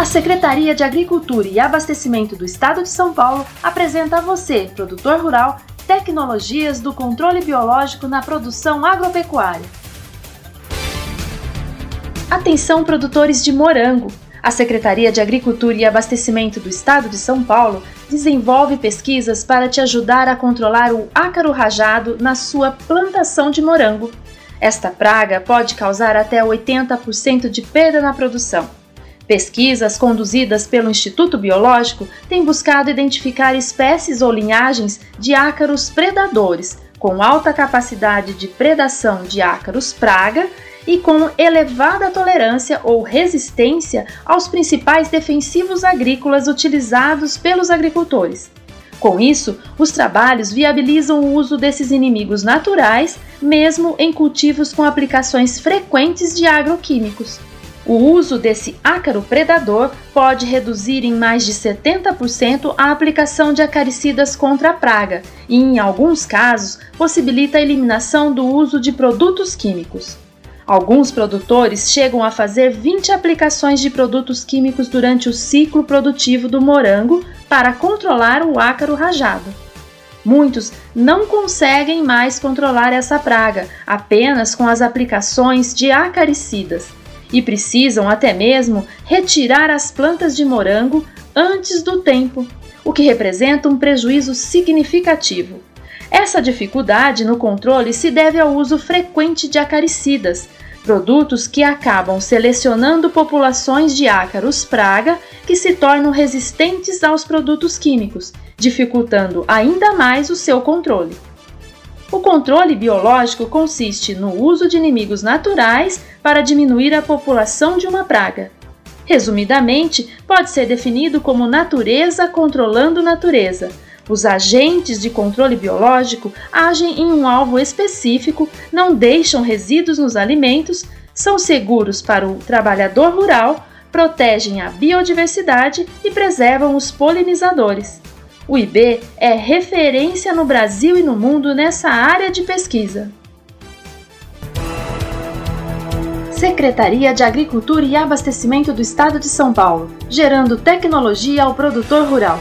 A Secretaria de Agricultura e Abastecimento do Estado de São Paulo apresenta a você, produtor rural, tecnologias do controle biológico na produção agropecuária. Atenção, produtores de morango! A Secretaria de Agricultura e Abastecimento do Estado de São Paulo desenvolve pesquisas para te ajudar a controlar o ácaro rajado na sua plantação de morango. Esta praga pode causar até 80% de perda na produção. Pesquisas conduzidas pelo Instituto Biológico têm buscado identificar espécies ou linhagens de ácaros predadores, com alta capacidade de predação de ácaros praga e com elevada tolerância ou resistência aos principais defensivos agrícolas utilizados pelos agricultores. Com isso, os trabalhos viabilizam o uso desses inimigos naturais, mesmo em cultivos com aplicações frequentes de agroquímicos. O uso desse ácaro predador pode reduzir em mais de 70% a aplicação de acaricidas contra a praga e, em alguns casos, possibilita a eliminação do uso de produtos químicos. Alguns produtores chegam a fazer 20 aplicações de produtos químicos durante o ciclo produtivo do morango para controlar o ácaro rajado. Muitos não conseguem mais controlar essa praga apenas com as aplicações de acaricidas e precisam até mesmo retirar as plantas de morango antes do tempo, o que representa um prejuízo significativo. Essa dificuldade no controle se deve ao uso frequente de acaricidas, produtos que acabam selecionando populações de ácaros praga que se tornam resistentes aos produtos químicos, dificultando ainda mais o seu controle. O controle biológico consiste no uso de inimigos naturais para diminuir a população de uma praga. Resumidamente, pode ser definido como natureza controlando natureza. Os agentes de controle biológico agem em um alvo específico, não deixam resíduos nos alimentos, são seguros para o trabalhador rural, protegem a biodiversidade e preservam os polinizadores. O IB é referência no Brasil e no mundo nessa área de pesquisa. Secretaria de Agricultura e Abastecimento do Estado de São Paulo, gerando tecnologia ao produtor rural.